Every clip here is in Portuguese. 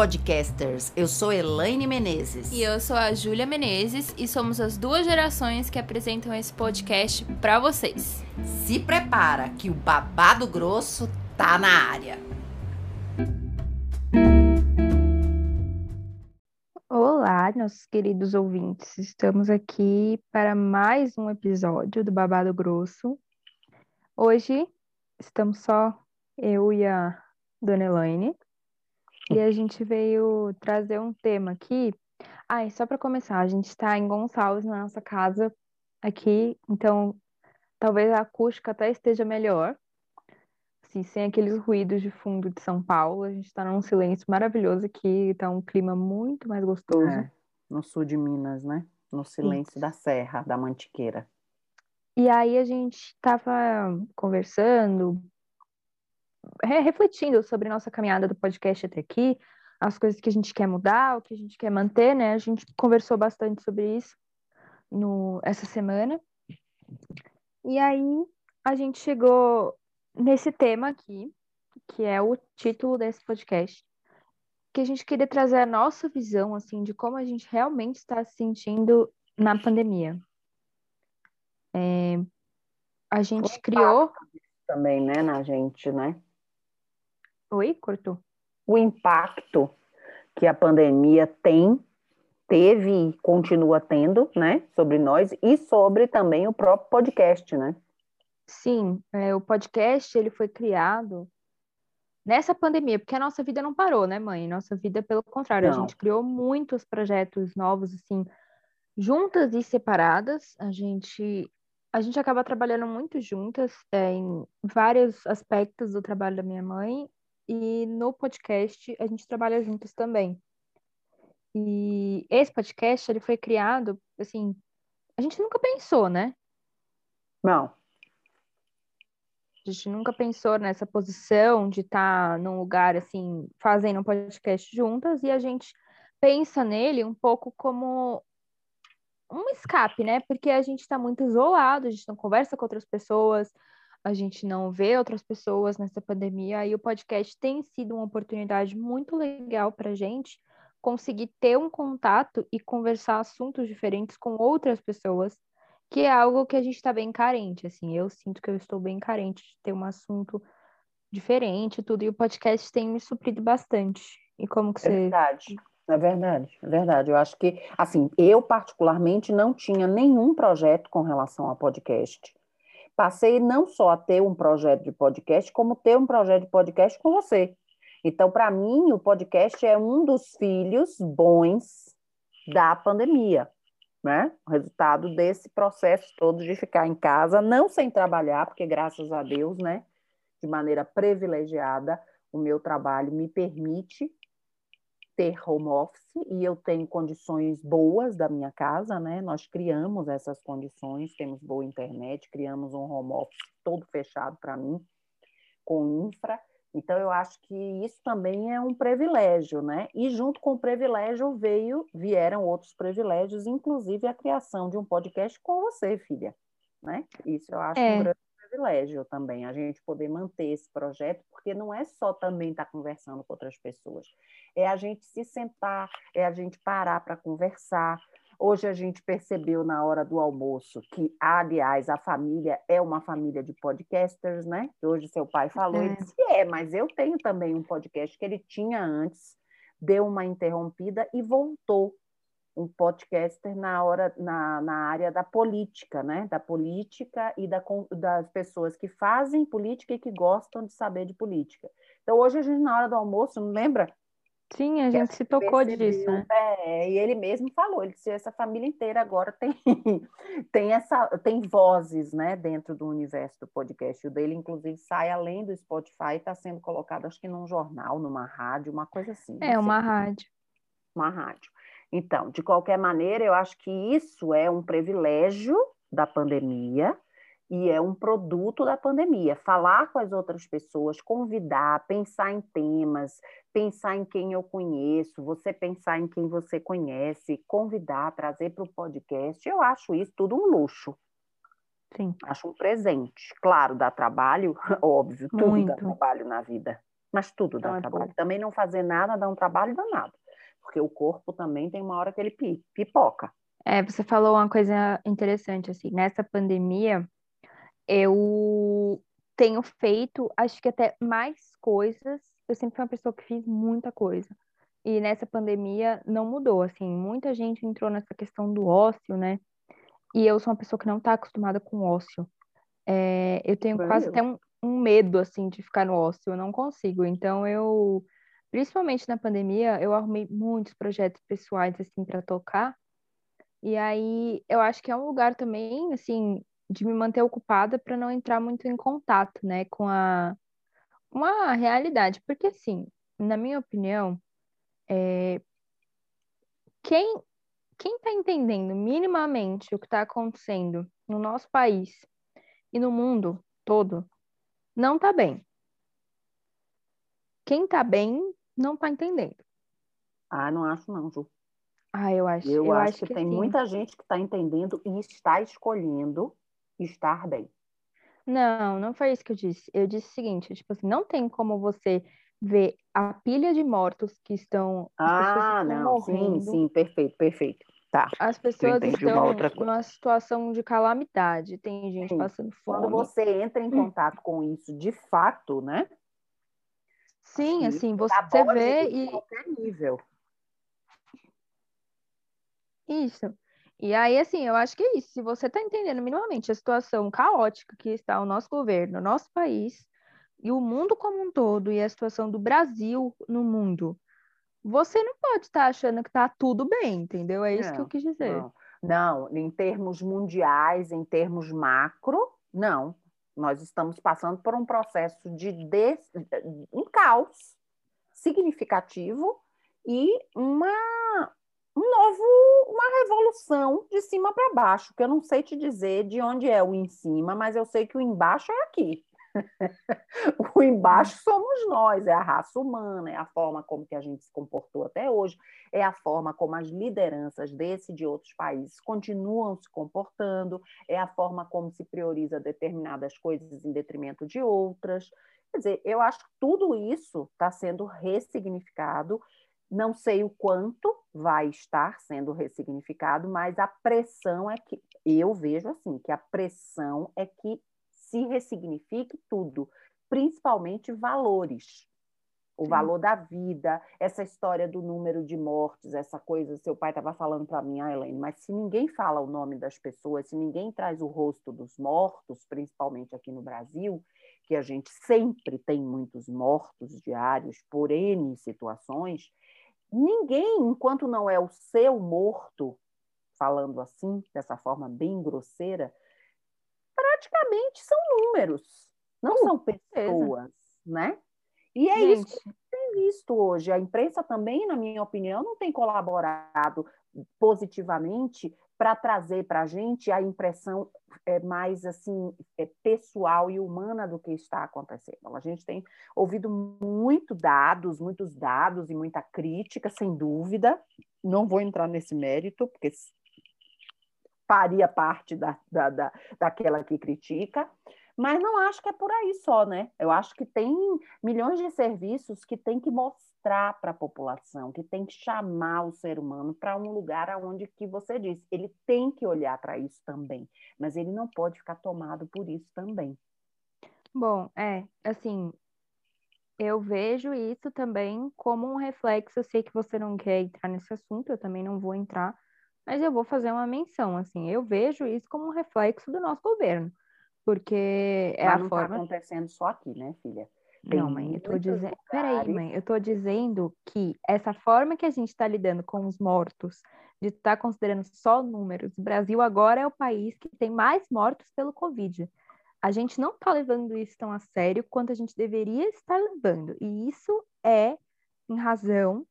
podcasters! Eu sou Elaine Menezes. E eu sou a Júlia Menezes e somos as duas gerações que apresentam esse podcast para vocês. Se prepara que o babado grosso tá na área. Olá, nossos queridos ouvintes. Estamos aqui para mais um episódio do Babado Grosso. Hoje estamos só eu e a Dona Elaine. E a gente veio trazer um tema aqui. Ah, e só para começar, a gente está em Gonçalves, na nossa casa aqui, então talvez a acústica até esteja melhor. Assim, sem aqueles ruídos de fundo de São Paulo, a gente está num silêncio maravilhoso aqui, está um clima muito mais gostoso. É, no sul de Minas, né? No silêncio Isso. da Serra, da Mantiqueira. E aí a gente estava conversando, refletindo sobre nossa caminhada do podcast até aqui, as coisas que a gente quer mudar, o que a gente quer manter, né? A gente conversou bastante sobre isso no, essa semana. E aí a gente chegou nesse tema aqui, que é o título desse podcast, que a gente queria trazer a nossa visão, assim, de como a gente realmente está se sentindo na pandemia. É, a gente criou também, né, na gente, né? Oi, cortou. O impacto que a pandemia tem, teve e continua tendo, né, sobre nós e sobre também o próprio podcast, né? Sim, é, o podcast ele foi criado nessa pandemia, porque a nossa vida não parou, né, mãe? Nossa vida, pelo contrário, não. a gente criou muitos projetos novos, assim, juntas e separadas. A gente a gente acaba trabalhando muito juntas é, em vários aspectos do trabalho da minha mãe e no podcast a gente trabalha juntos também. E esse podcast, ele foi criado, assim, a gente nunca pensou, né? Não. A gente nunca pensou nessa posição de estar tá num lugar, assim, fazendo um podcast juntas, e a gente pensa nele um pouco como um escape, né? Porque a gente está muito isolado, a gente não conversa com outras pessoas, a gente não vê outras pessoas nessa pandemia, e o podcast tem sido uma oportunidade muito legal para a gente conseguir ter um contato e conversar assuntos diferentes com outras pessoas, que é algo que a gente está bem carente, assim, eu sinto que eu estou bem carente de ter um assunto diferente tudo, e o podcast tem me suprido bastante. E como que é você... Verdade. É verdade, é verdade. Eu acho que, assim, eu particularmente não tinha nenhum projeto com relação a podcast passei não só a ter um projeto de podcast, como ter um projeto de podcast com você. Então, para mim, o podcast é um dos filhos bons da pandemia, né? O resultado desse processo todo de ficar em casa, não sem trabalhar, porque graças a Deus, né, de maneira privilegiada, o meu trabalho me permite ter home office e eu tenho condições boas da minha casa, né? Nós criamos essas condições, temos boa internet, criamos um home office todo fechado para mim, com infra. Então eu acho que isso também é um privilégio, né? E junto com o privilégio veio vieram outros privilégios, inclusive a criação de um podcast com você, filha, né? Isso eu acho é. um grande privilégio também, a gente poder manter esse projeto, porque não é só também estar tá conversando com outras pessoas, é a gente se sentar, é a gente parar para conversar. Hoje a gente percebeu na hora do almoço que, aliás, a família é uma família de podcasters, né? Hoje seu pai falou, é. ele disse, é, mas eu tenho também um podcast que ele tinha antes, deu uma interrompida e voltou um podcaster na hora na, na área da política, né? Da política e da, das pessoas que fazem política e que gostam de saber de política. Então hoje a gente na hora do almoço, não lembra? Sim, a gente se tocou percebeu, disso, né? É, e ele mesmo falou, ele disse essa família inteira agora tem tem essa tem vozes, né, dentro do universo do podcast. O dele inclusive sai além do Spotify, está sendo colocado acho que num jornal, numa rádio, uma coisa assim. É, uma rádio. Uma rádio. Então, de qualquer maneira, eu acho que isso é um privilégio da pandemia e é um produto da pandemia. Falar com as outras pessoas, convidar, pensar em temas, pensar em quem eu conheço, você pensar em quem você conhece, convidar, trazer para o podcast, eu acho isso tudo um luxo. Sim. Acho um presente. Claro, dá trabalho, óbvio, tudo Muito. dá trabalho na vida. Mas tudo dá Não é trabalho. pouco. Também não fazer nada dá um trabalho danado. Porque o corpo também tem uma hora que ele pi- pipoca. É, você falou uma coisa interessante, assim, nessa pandemia, eu tenho feito, acho que até mais coisas. Eu sempre fui uma pessoa que fiz muita coisa. E nessa pandemia não mudou, assim, muita gente entrou nessa questão do ócio, né? E eu sou uma pessoa que não está acostumada com ócio. É, eu tenho quase até um, um medo, assim, de ficar no ócio, eu não consigo. Então, eu, principalmente na pandemia, eu arrumei muitos projetos pessoais, assim, para tocar. E aí, eu acho que é um lugar também, assim, de me manter ocupada para não entrar muito em contato, né, com a uma realidade. Porque, assim, na minha opinião, é, quem quem está entendendo minimamente o que está acontecendo no nosso país e no mundo todo, não está bem. Quem está bem não está entendendo. Ah, não acho não, Ju. Ah, eu acho, Eu, eu acho, acho que, tem sim. muita gente que está entendendo e está escolhendo estar bem. Não, não foi isso que eu disse. Eu disse o seguinte, tipo assim, não tem como você ver a pilha de mortos que estão, Ah, estão não, sim, morrendo, sim, perfeito, perfeito. Tá. as pessoas estão numa situação de calamidade, tem gente Sim. passando Quando fome. você entra em contato com isso de fato, né? Sim, assim, tá você vê e qualquer nível. Isso. E aí, assim, eu acho que é isso. Se você está entendendo minimamente a situação caótica que está o nosso governo, o nosso país e o mundo como um todo, e a situação do Brasil no mundo, você não pode estar achando que está tudo bem, entendeu? É isso que eu Não, quis dizer. Não, não, em termos mundiais, em termos macro, não. Nós estamos passando por um processo de des... um caos significativo e uma um novo, uma revolução de cima para baixo, que eu não sei te dizer de onde é o em cima, mas eu sei que o embaixo é aqui. o embaixo somos nós, é a raça humana, é a forma como que a gente se comportou até hoje, é a forma como as lideranças desse e de outros países continuam se comportando, é a forma como se prioriza determinadas coisas em detrimento de outras. Quer dizer, eu acho que tudo isso está sendo ressignificado. Não sei o quanto vai estar sendo ressignificado, mas a pressão é que eu vejo assim, que a pressão é que se ressignifique tudo, principalmente valores. O Sim. valor da vida, essa história do número de mortes, essa coisa, seu pai estava falando para mim, ah, Elaine, mas se ninguém fala o nome das pessoas, se ninguém traz o rosto dos mortos, principalmente aqui no Brasil, que a gente sempre tem muitos mortos diários por N situações, ninguém, enquanto não é o seu morto, falando assim, dessa forma bem grosseira, praticamente são números, não Com são certeza. pessoas, né? E é isso Gente, que tem visto hoje. A imprensa também, na minha opinião, não tem colaborado positivamente para trazer para a gente a impressão é, mais assim é, pessoal e humana do que está acontecendo. A gente tem ouvido muito dados, muitos dados e muita crítica, sem dúvida. Não vou entrar nesse mérito, porque faria parte da, da, da, daquela que critica, mas não acho que é por aí só, né? Eu acho que tem milhões de serviços que tem que mostrar para a população, que tem que chamar o ser humano para um lugar aonde que você disse, ele tem que olhar para isso também, mas ele não pode ficar tomado por isso também. bom, é, assim, eu vejo isso também como um reflexo. Eu sei que você não quer entrar nesse assunto, eu também não vou entrar, mas eu vou fazer uma menção, assim, eu vejo isso como um reflexo do nosso governo, porque é mas a não está forma. acontecendo só aqui, né, filha? Tem Não, mãe, eu tô dizendo. Peraí, mãe, eu tô dizendo que essa forma que a gente está lidando com os mortos, de estar considerando só números, o Brasil agora é o país que tem mais mortos pelo Covid. A gente não está levando isso tão a sério quanto a gente deveria estar levando. E isso é em razão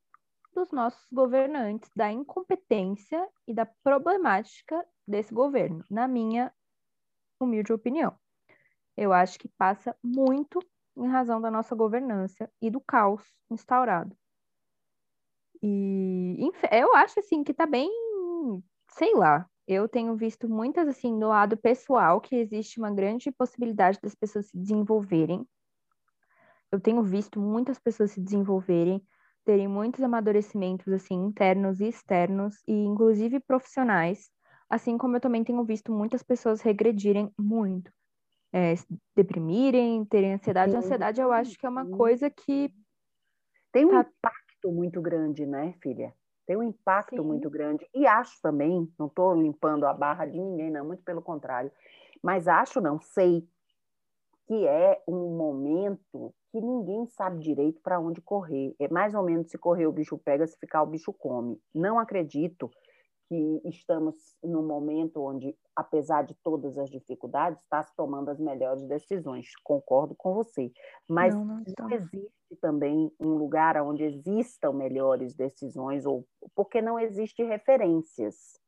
dos nossos governantes, da incompetência e da problemática desse governo, na minha humilde opinião. Eu acho que passa muito em razão da nossa governança e do caos instaurado. E eu acho assim que tá bem, sei lá. Eu tenho visto muitas assim do lado pessoal que existe uma grande possibilidade das pessoas se desenvolverem. eu tenho visto muitas pessoas se desenvolverem, terem muitos amadurecimentos assim internos e externos e inclusive profissionais, assim como eu também tenho visto muitas pessoas regredirem muito, é, se deprimirem, terem ansiedade. A ansiedade eu acho que é uma coisa que tem um tá... impacto muito grande, né, filha? Tem um impacto Sim. muito grande. E acho também, não estou limpando a barra de ninguém, não, muito pelo contrário, mas acho, não sei, que é um momento que ninguém sabe direito para onde correr. É mais ou menos se correr o bicho pega, se ficar o bicho come. Não acredito que estamos num momento onde, apesar de todas as dificuldades, está se tomando as melhores decisões. Concordo com você. Mas não, não, não existe também um lugar onde existam melhores decisões, ou porque não existe referências.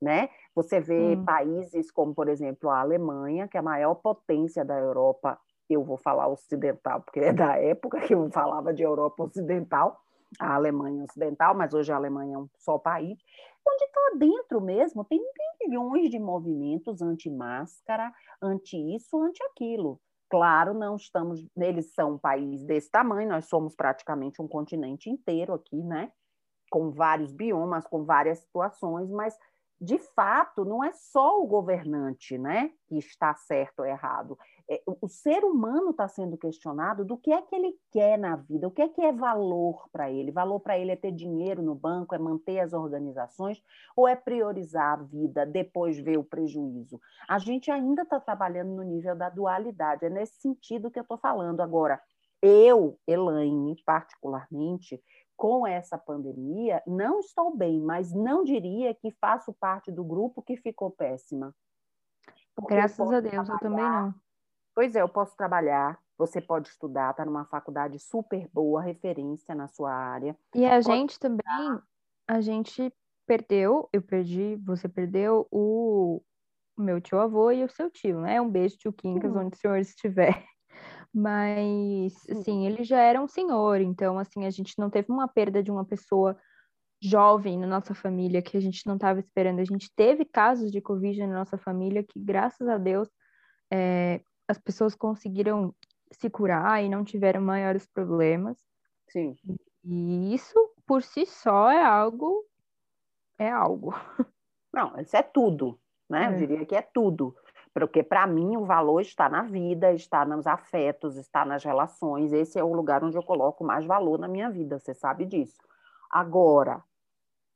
Né? Você vê hum. países como, por exemplo, a Alemanha, que é a maior potência da Europa, eu vou falar ocidental, porque é da época que eu falava de Europa Ocidental, a Alemanha Ocidental, mas hoje a Alemanha é um só país, onde está dentro mesmo tem milhões de movimentos anti-máscara, anti-isso, anti-aquilo. Claro, não estamos. Eles são um país desse tamanho, nós somos praticamente um continente inteiro aqui, né? Com vários biomas, com várias situações, mas de fato, não é só o governante né, que está certo ou errado. É, o ser humano está sendo questionado do que é que ele quer na vida, o que é que é valor para ele. Valor para ele é ter dinheiro no banco, é manter as organizações, ou é priorizar a vida, depois ver o prejuízo. A gente ainda está trabalhando no nível da dualidade, é nesse sentido que eu estou falando. Agora, eu, Elaine, particularmente, com essa pandemia, não estou bem, mas não diria que faço parte do grupo que ficou péssima. Graças a Deus, eu também não. Pois é, eu posso trabalhar, você pode estudar, está numa faculdade super boa, referência na sua área. E a pode gente estudar. também, a gente perdeu, eu perdi, você perdeu o, meu tio avô e o seu tio, né? Um beijo, tio Quincas, onde o senhor estiver. Mas, assim, ele já era um senhor, então, assim, a gente não teve uma perda de uma pessoa jovem na nossa família que a gente não estava esperando. A gente teve casos de Covid na nossa família que, graças a Deus, é, as pessoas conseguiram se curar e não tiveram maiores problemas. Sim. E isso, por si só, é algo. É algo. Não, isso é tudo, né? É. Eu diria que é tudo. Porque, para mim, o valor está na vida, está nos afetos, está nas relações. Esse é o lugar onde eu coloco mais valor na minha vida, você sabe disso. Agora,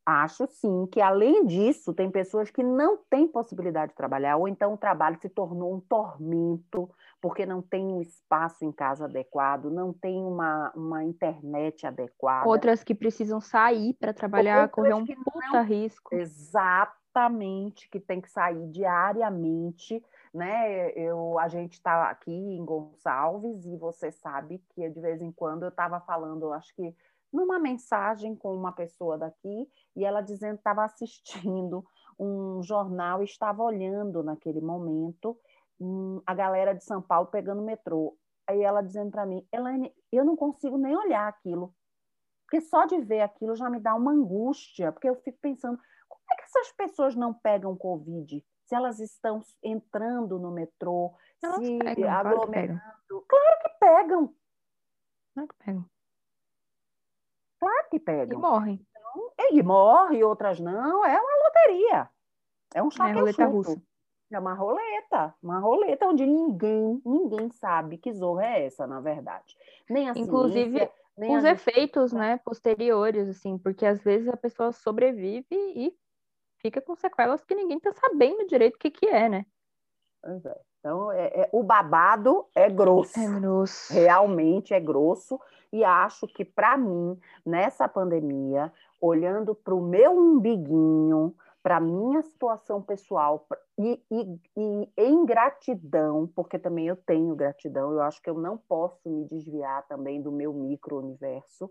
acho sim que, além disso, tem pessoas que não têm possibilidade de trabalhar, ou então o trabalho se tornou um tormento, porque não tem um espaço em casa adequado, não tem uma, uma internet adequada. Outras que precisam sair para trabalhar, correr um puta não... risco. Exato que tem que sair diariamente, né? Eu, a gente está aqui em Gonçalves e você sabe que de vez em quando eu estava falando, acho que numa mensagem com uma pessoa daqui e ela dizendo que estava assistindo um jornal e estava olhando naquele momento hum, a galera de São Paulo pegando metrô. Aí ela dizendo para mim, Elaine, eu não consigo nem olhar aquilo. Porque só de ver aquilo já me dá uma angústia, porque eu fico pensando, essas pessoas não pegam Covid? Se elas estão entrando no metrô, elas se pegam, aglomerando. Claro que pegam. Claro que pegam. Claro que pegam. E morrem. Então, e morre, outras não. É uma loteria. É um choque é roleta russa. É uma roleta, uma roleta onde ninguém, ninguém sabe que zorra é essa, na verdade. Nem a Inclusive, ciência, nem os efeitos, né, posteriores, assim, porque às vezes a pessoa sobrevive e fica com sequelas que ninguém está sabendo direito o que, que é, né? Pois é. Então, é, é, o babado é grosso. É grosso. Realmente é grosso. E acho que, para mim, nessa pandemia, olhando para o meu umbiguinho, para a minha situação pessoal e, e, e, em gratidão, porque também eu tenho gratidão, eu acho que eu não posso me desviar também do meu micro-universo.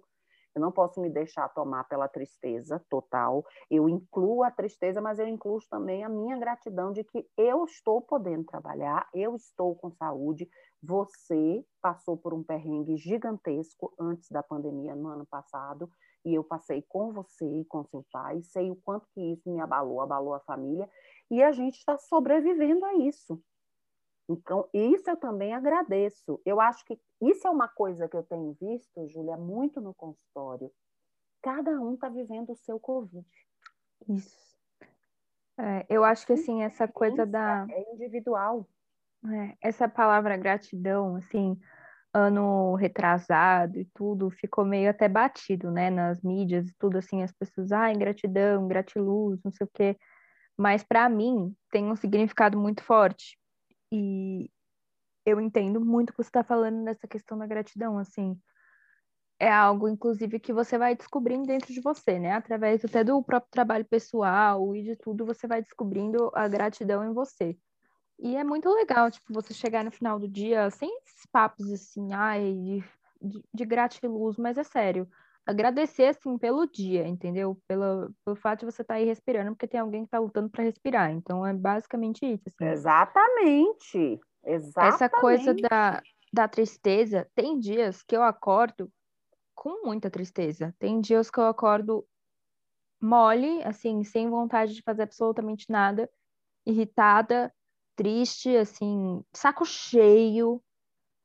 Eu não posso me deixar tomar pela tristeza total. Eu incluo a tristeza, mas eu incluo também a minha gratidão de que eu estou podendo trabalhar, eu estou com saúde. Você passou por um perrengue gigantesco antes da pandemia no ano passado, e eu passei com você e com seu pai. Sei o quanto que isso me abalou, abalou a família, e a gente está sobrevivendo a isso. Então, isso eu também agradeço. Eu acho que isso é uma coisa que eu tenho visto, Júlia, muito no consultório. Cada um está vivendo o seu Covid. Isso. É, eu acho que, assim, essa coisa da... É individual. É, essa palavra gratidão, assim, ano retrasado e tudo, ficou meio até batido, né, nas mídias e tudo, assim, as pessoas, ah, ingratidão, gratiluz, não sei o quê. Mas, para mim, tem um significado muito forte e eu entendo muito o que você está falando nessa questão da gratidão, assim. É algo, inclusive, que você vai descobrindo dentro de você, né? Através até do próprio trabalho pessoal e de tudo, você vai descobrindo a gratidão em você. E é muito legal, tipo, você chegar no final do dia sem esses papos assim, ai, de, de, gratiluz, mas é sério. Agradecer, assim, pelo dia, entendeu? Pelo, pelo fato de você estar tá aí respirando, porque tem alguém que está lutando para respirar. Então, é basicamente isso. Assim. Exatamente. Exatamente. Essa coisa da, da tristeza, tem dias que eu acordo com muita tristeza. Tem dias que eu acordo mole, assim, sem vontade de fazer absolutamente nada, irritada, triste, assim, saco cheio,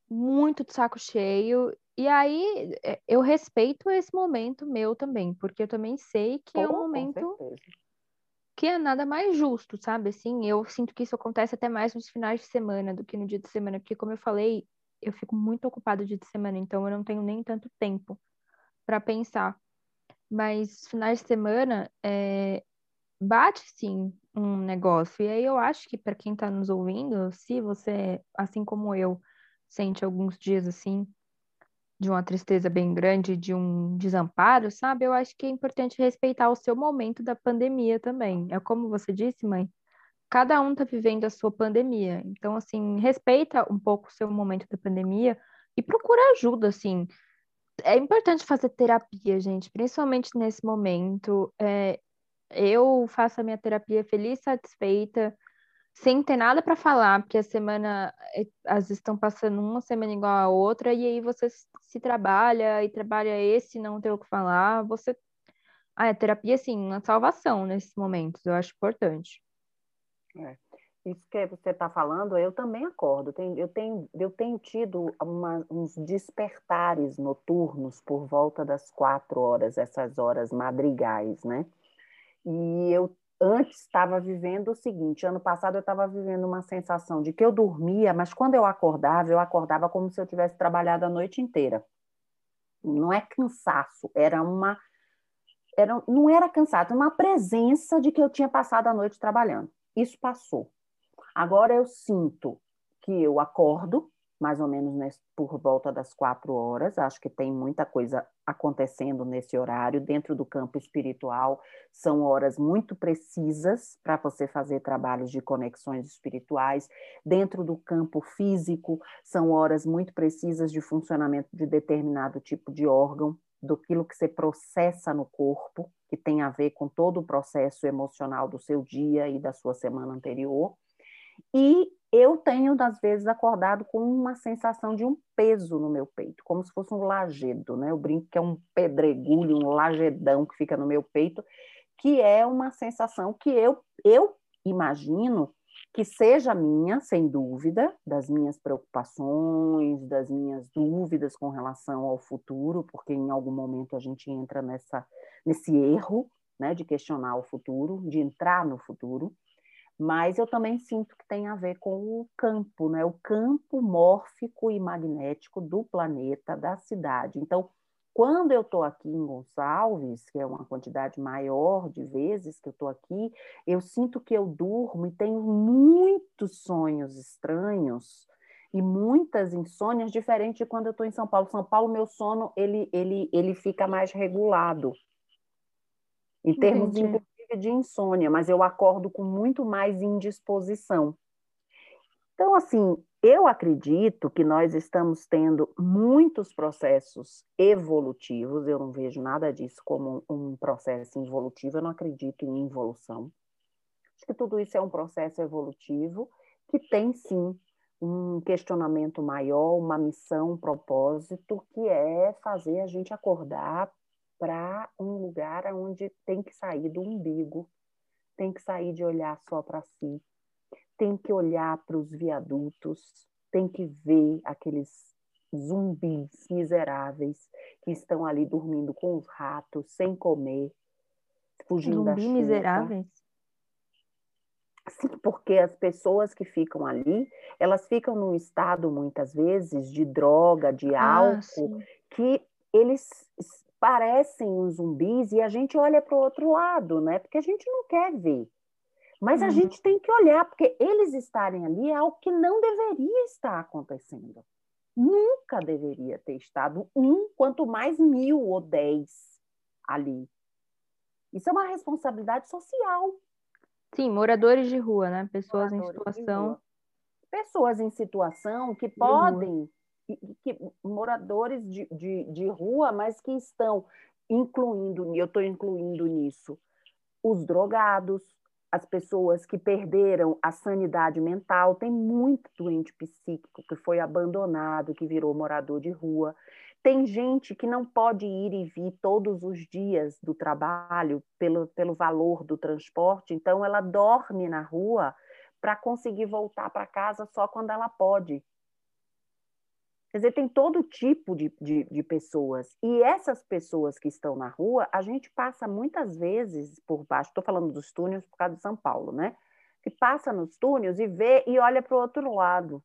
muito de saco cheio. E aí é, eu respeito esse momento meu também, porque eu também sei que é um momento que é nada mais justo, sabe? Assim, eu sinto que isso acontece até mais nos finais de semana do que no dia de semana, porque como eu falei, eu fico muito ocupada dia de semana, então eu não tenho nem tanto tempo para pensar. Mas finais de semana é, bate sim um negócio. E aí eu acho que para quem está nos ouvindo, se você, assim como eu, sente alguns dias assim de uma tristeza bem grande, de um desamparo, sabe? Eu acho que é importante respeitar o seu momento da pandemia também. É como você disse, mãe, cada um está vivendo a sua pandemia. Então, assim, respeita um pouco o seu momento da pandemia e procura ajuda, assim. É importante fazer terapia, gente, principalmente nesse momento. É, eu faço a minha terapia feliz, satisfeita, sem ter nada para falar, porque a semana, às vezes estão passando uma semana igual a outra, e aí você se trabalha e trabalha esse, não ter o que falar, você. Ah, a terapia, assim, uma salvação nesses momentos, eu acho importante. É. Isso que você está falando, eu também acordo. Eu tenho, eu tenho tido uma, uns despertares noturnos por volta das quatro horas, essas horas madrigais, né? E eu antes estava vivendo o seguinte: ano passado eu estava vivendo uma sensação de que eu dormia, mas quando eu acordava, eu acordava como se eu tivesse trabalhado a noite inteira. Não é cansaço, era uma. Era, não era cansaço, uma presença de que eu tinha passado a noite trabalhando. Isso passou. Agora eu sinto que eu acordo, mais ou menos por volta das quatro horas. Acho que tem muita coisa acontecendo nesse horário. Dentro do campo espiritual, são horas muito precisas para você fazer trabalhos de conexões espirituais. Dentro do campo físico, são horas muito precisas de funcionamento de determinado tipo de órgão, do que você processa no corpo, que tem a ver com todo o processo emocional do seu dia e da sua semana anterior. E eu tenho, às vezes, acordado com uma sensação de um peso no meu peito, como se fosse um lajedo, né? Eu brinco que é um pedregulho, um lagedão que fica no meu peito, que é uma sensação que eu, eu imagino que seja minha, sem dúvida, das minhas preocupações, das minhas dúvidas com relação ao futuro, porque em algum momento a gente entra nessa, nesse erro né, de questionar o futuro, de entrar no futuro mas eu também sinto que tem a ver com o campo, né? o campo mórfico e magnético do planeta, da cidade. Então, quando eu estou aqui em Gonçalves, que é uma quantidade maior de vezes que eu estou aqui, eu sinto que eu durmo e tenho muitos sonhos estranhos e muitas insônias diferentes de quando eu estou em São Paulo. São Paulo, meu sono ele, ele, ele fica mais regulado. Em termos, Entendi de insônia, mas eu acordo com muito mais indisposição. Então, assim, eu acredito que nós estamos tendo muitos processos evolutivos, eu não vejo nada disso como um processo involutivo, eu não acredito em involução. Acho que tudo isso é um processo evolutivo que tem sim um questionamento maior, uma missão, um propósito, que é fazer a gente acordar para um lugar onde tem que sair do umbigo, tem que sair de olhar só para si, tem que olhar para os viadutos, tem que ver aqueles zumbis miseráveis que estão ali dormindo com os ratos, sem comer, fugindo Zumbi da chuva. miseráveis. Sim, porque as pessoas que ficam ali, elas ficam num estado, muitas vezes, de droga, de Ah, álcool, sim. que eles parecem os zumbis e a gente olha para o outro lado, né? Porque a gente não quer ver. Mas a Uhum. gente tem que olhar, porque eles estarem ali é algo que não deveria estar acontecendo. Nunca deveria ter estado um, quanto mais mil ou dez ali. Isso é uma responsabilidade social. Sim, moradores de rua, né? Pessoas em moradores de situação. Pessoas em situação que podem, que, moradores de, de, de rua, mas que estão incluindo, eu estou incluindo nisso, os drogados, as pessoas que perderam a sanidade mental, tem muito doente psíquico que foi abandonado, que virou morador de rua. Tem gente que não pode ir e vir todos os dias do trabalho pelo, pelo valor do transporte, então ela dorme na rua para conseguir voltar para casa só quando ela pode. Quer dizer, tem todo tipo de, de, de pessoas. E essas pessoas que estão na rua, a gente passa muitas vezes por baixo, estou falando dos túneis por causa de São Paulo, né? Que passa nos túneis e vê e olha para o outro lado.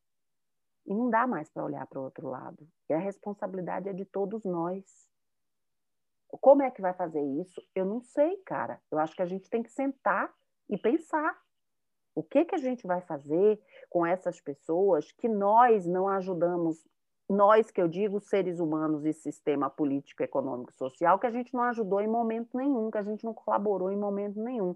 E não dá mais para olhar para o outro lado. E a responsabilidade é de todos nós. Como é que vai fazer isso? Eu não sei, cara. Eu acho que a gente tem que sentar e pensar. O que, que a gente vai fazer com essas pessoas que nós não ajudamos, nós que eu digo, seres humanos e sistema político, econômico, social, que a gente não ajudou em momento nenhum, que a gente não colaborou em momento nenhum.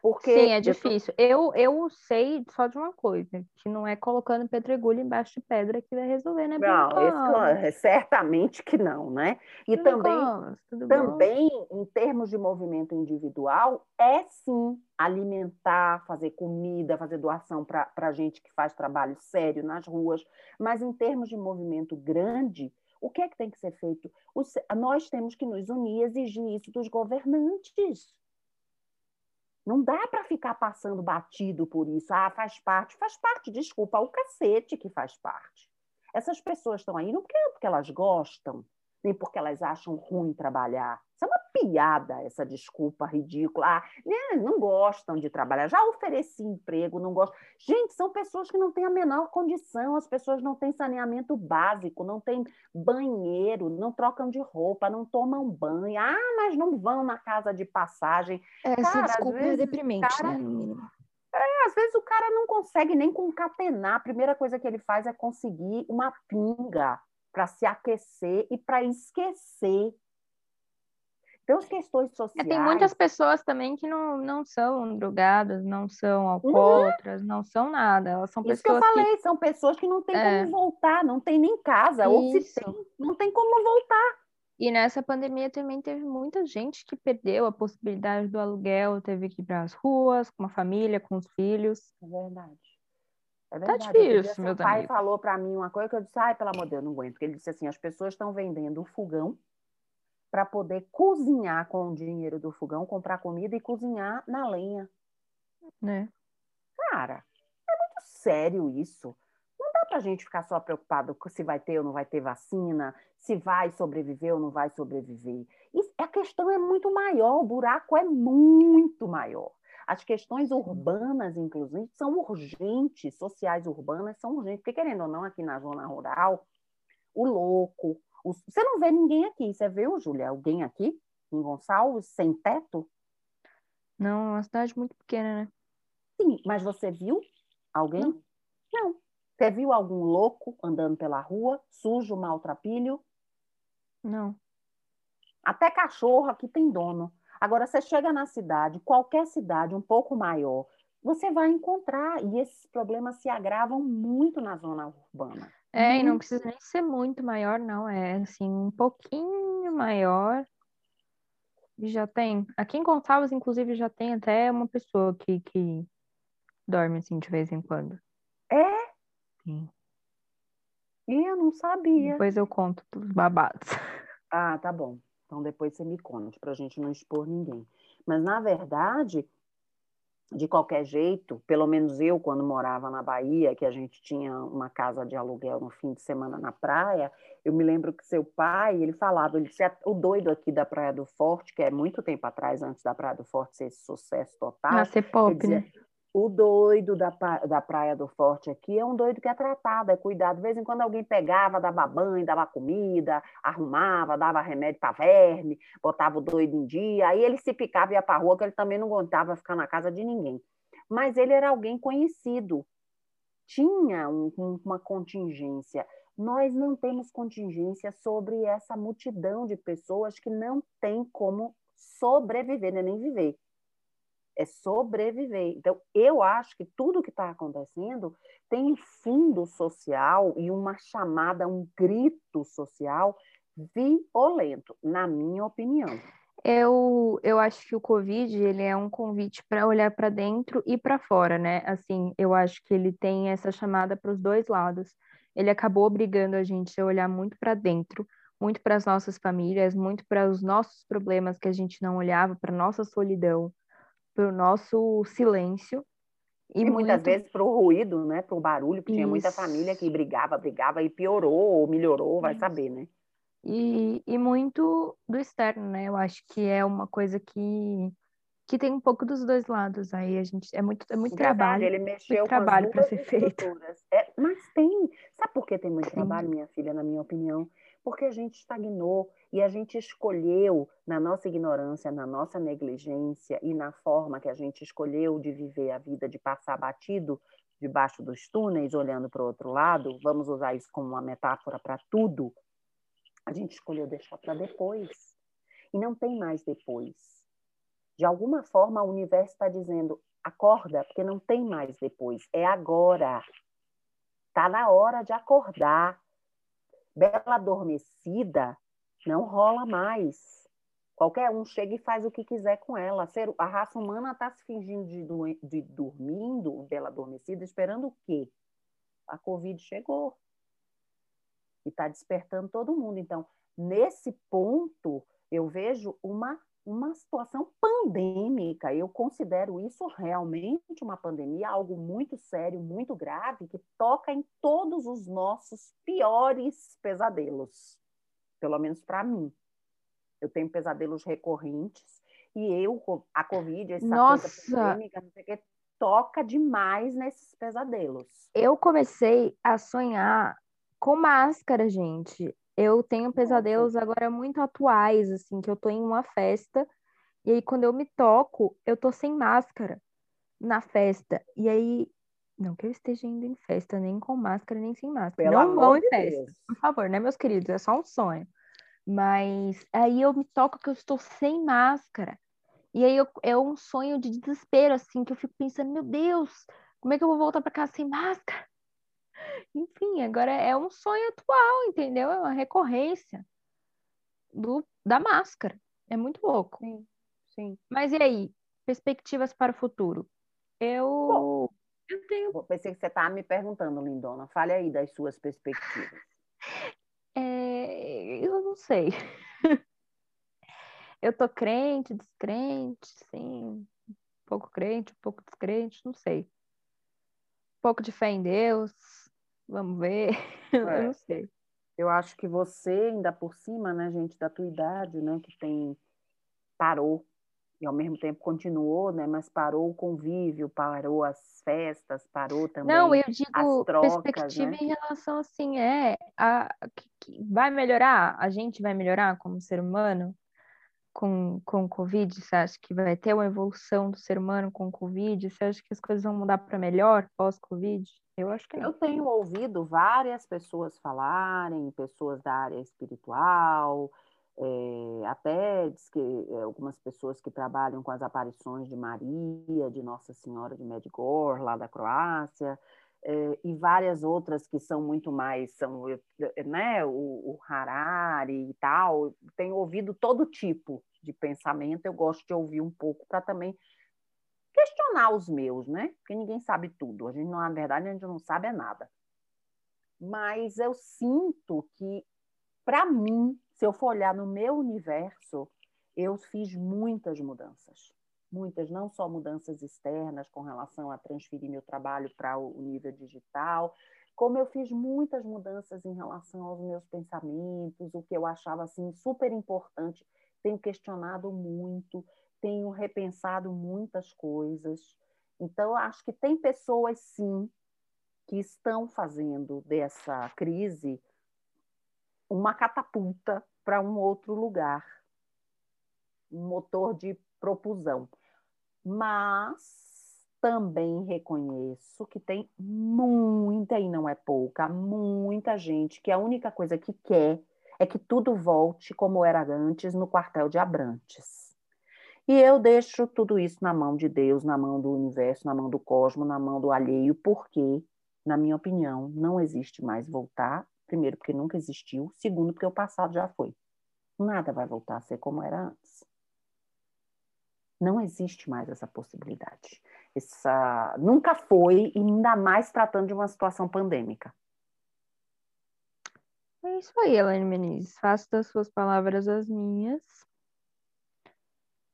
Porque Sim, é difícil. Eu, eu sei só de uma coisa, que não é colocando pedregulho embaixo de pedra que vai resolver, né, Não, esse- Covas? certamente que não, né? E Bruno também tudo bom? Também, em termos de movimento individual, é sim alimentar, fazer comida, fazer doação para gente que faz trabalho sério nas ruas, mas em termos de movimento grande, o que é que tem que ser feito? Os- nós temos que nos unir e exigir isso dos governantes. Não dá para ficar passando batido por isso. Ah, faz parte. Faz parte, desculpa, o cacete que faz parte. Essas pessoas estão aí não porque, porque elas gostam, nem porque elas acham ruim trabalhar. Isso é uma piada, essa desculpa ridícula. Ah, né, não gostam de trabalhar. Já ofereci emprego, não gostam. Gente, são pessoas que não têm a menor condição, as pessoas não têm saneamento básico, não têm banheiro, não trocam de roupa, não tomam banho. Ah, mas não vão na casa de passagem. Essa Cara, às desculpa é vezes, deprimente, cara- né, no mínimo. Às vezes o cara não consegue nem concatenar. A primeira coisa que ele faz é conseguir uma pinga para se aquecer e para esquecer. Então, as questões É, sociais. tem muitas pessoas também que não, não são drogadas, não são alcoólatras, não são nada. Elas são Isso que eu pessoas que, falei, são pessoas que não têm É. como voltar, não tem nem casa, ou se Isso. tem, não tem como voltar. E nessa pandemia também teve muita gente que perdeu a possibilidade do aluguel, teve que ir para as ruas, com a família, com os filhos. É verdade. É Tá verdade. Dia, difícil, meus pai amigos. falou para mim uma coisa que eu disse, ai, pelo amor de Deus, não aguento. Porque ele disse assim, as pessoas estão vendendo o fogão para poder cozinhar com o dinheiro do fogão, comprar comida e cozinhar na lenha. Né? Cara, é muito sério isso. Não dá pra gente ficar só preocupado se vai ter ou não vai ter vacina, se vai sobreviver ou não vai sobreviver. A questão é muito maior, o buraco é muito maior. As questões urbanas, inclusive, são urgentes, sociais urbanas são urgentes, porque querendo ou não, aqui na zona rural, o louco, o- você não vê ninguém aqui, você viu, Júlia, alguém aqui em Gonçalves sem teto? Não, é uma cidade muito pequena, né? Sim, mas você viu alguém? Não. Não. Você viu algum louco andando pela rua, sujo, maltrapilho? Não. Até cachorro aqui tem dono. Agora, você chega na cidade, qualquer cidade um pouco maior, você vai encontrar, e esses problemas se agravam muito na zona urbana. É, e não Muito. precisa nem ser muito maior, não. É assim, um pouquinho maior. E já tem. Aqui em Gonçalves, inclusive, já tem até uma pessoa que, que dorme assim de vez em quando. É? Sim. E eu não sabia. Depois eu conto dos babados. Ah, tá bom. Então depois você me conte, para a gente não expor ninguém. Mas, na verdade, de qualquer jeito, pelo menos eu, quando morava na Bahia, que a gente tinha uma casa de aluguel no fim de semana na praia, eu me lembro que seu pai, ele falava, ele disse, o doido aqui da Praia do Forte, que é muito tempo atrás, antes da Praia do Forte ser esse sucesso total. Ser pop, dizia, né? O doido da, da Praia do Forte aqui é um doido que é tratado, é cuidado. De vez em quando alguém pegava, dava banho, dava comida, arrumava, dava remédio para verme, botava o doido em dia. Aí ele se picava e ia para rua, que ele também não aguentava ficar na casa de ninguém. Mas ele era alguém conhecido, tinha um, uma contingência. Nós não temos contingência sobre essa multidão de pessoas que não tem como sobreviver, é nem viver é sobreviver. Então, eu acho que tudo que está acontecendo tem um fundo social e uma chamada, um grito social violento, na minha opinião. Eu, eu acho que o Covid ele é um convite para olhar para dentro e para fora, né? Assim, eu acho que ele tem essa chamada para os dois lados. Ele acabou obrigando a gente a olhar muito para dentro, muito para as nossas famílias, muito para os nossos problemas que a gente não olhava, para nossa solidão, para o nosso silêncio. E, e muito... muitas vezes para o ruído, né? Para o barulho, porque Isso. tinha muita família que brigava, brigava e piorou ou melhorou, vai Isso. saber, né? E, e muito do externo, né? Eu acho que é uma coisa que que tem um pouco dos dois lados aí a gente é muito é muito Verdade, trabalho ele mexeu muito trabalho para ser feito é, mas tem sabe por que tem muito trabalho minha filha na minha opinião porque a gente estagnou e a gente escolheu, na nossa ignorância, na nossa negligência e na forma que a gente escolheu de viver a vida, de passar batido debaixo dos túneis, olhando para o outro lado, vamos usar isso como uma metáfora para tudo, a gente escolheu deixar para depois. E não tem mais depois. De alguma forma, o universo está dizendo: acorda, porque não tem mais depois, é agora. Está na hora de acordar bela adormecida não rola mais. Qualquer um chega e faz o que quiser com ela. A raça humana está se fingindo de, de dormindo, bela adormecida, esperando o quê? A Covid chegou. E está despertando todo mundo. Então, nesse ponto, eu vejo uma, uma situação pandêmica. Eu considero isso realmente uma pandemia, algo muito sério, muito grave, que toca em todos os nossos piores pesadelos, pelo menos para mim. Eu tenho pesadelos recorrentes e eu, a Covid, essa Nossa. coisa pandêmica, não sei o que, toca demais nesses pesadelos. Eu comecei a sonhar com máscara, gente. Eu tenho pesadelos agora muito atuais, assim, que eu tô em uma festa e aí quando eu me toco, eu tô sem máscara na festa. E aí não que eu esteja indo em festa, nem com máscara, nem sem máscara. Pelo não vão em festa, Deus. por favor, né, meus queridos? É só um sonho. Mas aí eu me toco que eu estou sem máscara. E aí eu, é um sonho de desespero, assim, que eu fico pensando, meu Deus, como é que eu vou voltar para casa sem máscara? Enfim, agora é um sonho atual, entendeu? É uma recorrência do, da máscara. É muito louco. Sim, sim. Mas e aí? Perspectivas para o futuro? Eu. Bom, eu tenho. Pensei que você estava me perguntando, Lindona. Fale aí das suas perspectivas. É, eu não sei. eu tô crente, descrente, sim. Um pouco crente, um pouco descrente, não sei. Um pouco de fé em Deus. Vamos ver. É. eu não sei. Eu acho que você, ainda por cima, né, gente, da tua idade, né, que tem parou e ao mesmo tempo continuou, né? Mas parou o convívio, parou as festas, parou também Não, eu digo as trocas, perspectiva né? em relação assim, é, a, que, que vai melhorar, a gente vai melhorar como ser humano com, com o Covid? Você acha que vai ter uma evolução do ser humano com o Covid? Você acha que as coisas vão mudar para melhor pós-Covid? Eu acho que não. Eu tenho ouvido várias pessoas falarem, pessoas da área espiritual, é, até diz que é, algumas pessoas que trabalham com as aparições de Maria, de Nossa Senhora de Medjugorje, lá da Croácia, é, e várias outras que são muito mais, são, né, o, o Harari e tal, tenho ouvido todo tipo de pensamento, eu gosto de ouvir um pouco para também questionar os meus, né? Porque ninguém sabe tudo, a gente, na verdade, a gente não sabe é nada. Mas eu sinto que, para mim, se eu for olhar no meu universo, eu fiz muitas mudanças. muitas, não só mudanças externas com relação a transferir meu trabalho para o nível digital, como eu fiz muitas mudanças em relação aos meus pensamentos, o que eu achava assim super importante, tenho questionado muito, tenho repensado muitas coisas. Então, acho que tem pessoas sim que estão fazendo dessa crise uma catapulta para um outro lugar, um motor de propulsão. Mas também reconheço que tem muita, e não é pouca, muita gente que a única coisa que quer é que tudo volte como era antes no quartel de Abrantes. E eu deixo tudo isso na mão de Deus, na mão do universo, na mão do cosmos, na mão do alheio, porque, na minha opinião, não existe mais voltar. Primeiro, porque nunca existiu. Segundo, porque o passado já foi. Nada vai voltar a ser como era antes. Não existe mais essa possibilidade. Essa nunca foi, e ainda mais tratando de uma situação pandêmica. É isso aí, Elaine Menezes. Faço das suas palavras as minhas.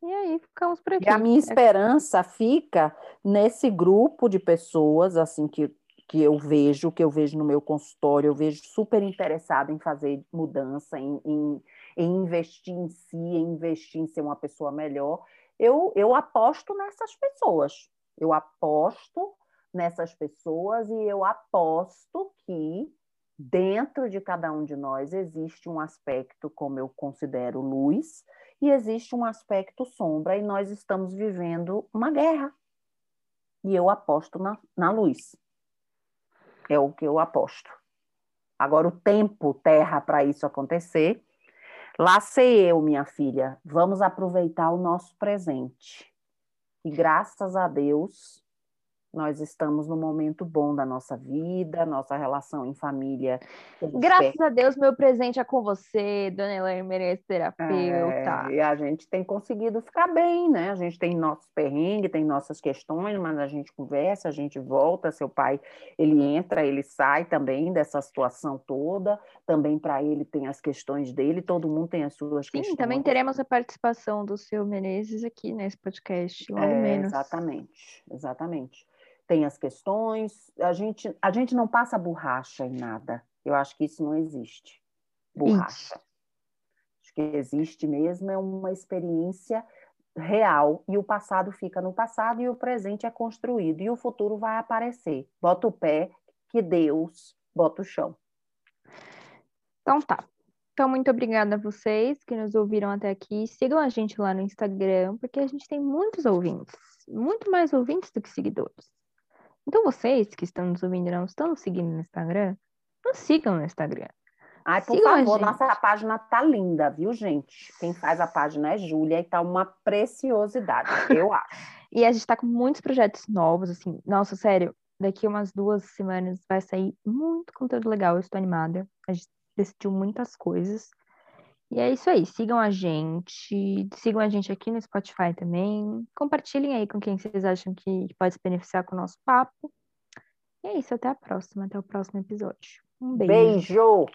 E aí ficamos por aqui. E a minha esperança fica nesse grupo de pessoas, assim, que, que eu vejo, que eu vejo no meu consultório, eu vejo super interessada em fazer mudança, em, em, em investir em si, em investir em ser uma pessoa melhor eu, eu aposto nessas pessoas. Eu aposto nessas pessoas e eu aposto que dentro de cada um de nós existe um aspecto, como eu considero luz, e existe um aspecto sombra, e nós estamos vivendo uma guerra. E eu aposto na, na luz. É o que eu aposto. Agora, o tempo, terra, para isso acontecer, Lá sei eu, minha filha, vamos aproveitar o nosso presente. E graças a Deus, nós estamos no momento bom da nossa vida, nossa relação em família. Graças a Deus, meu presente é com você, Dona Elaine Meirelles, terapeuta. É, e a gente tem conseguido ficar bem, né? A gente tem nossos perrengues, tem nossas questões, mas a gente conversa, a gente volta. Seu pai, ele entra, ele sai também dessa situação toda. Também para ele tem as questões dele, todo mundo tem as suas Sim, questões. Sim, também teremos a participação do seu Menezes aqui nesse podcast, logo é, menos. Exatamente, exatamente tem as questões. A gente, a gente não passa borracha em nada. Eu acho que isso não existe. Borracha. Isso. Acho que existe mesmo é uma experiência real e o passado fica no passado e o presente é construído e o futuro vai aparecer. Bota o pé que Deus bota o chão. Então tá. Então, muito obrigada a vocês que nos ouviram até aqui. Sigam a gente lá no Instagram, porque a gente tem muitos ouvintes, muito mais ouvintes do que seguidores. Então, vocês que estão nos ouvindo não estão nos seguindo no Instagram, nos sigam no Instagram. Ai, por sigam favor, nossa página tá linda, viu, gente? Quem faz a página é Júlia e tá uma preciosidade, eu acho. e a gente tá com muitos projetos novos, assim. Nossa, sério, daqui umas duas semanas vai sair muito conteúdo legal. Eu estou animada. A gente decidiu muitas coisas. E é isso aí. Sigam a gente. Sigam a gente aqui no Spotify também. Compartilhem aí com quem vocês acham que pode se beneficiar com o nosso papo. E é isso. Até a próxima. Até o próximo episódio. Um beijo. Beijo!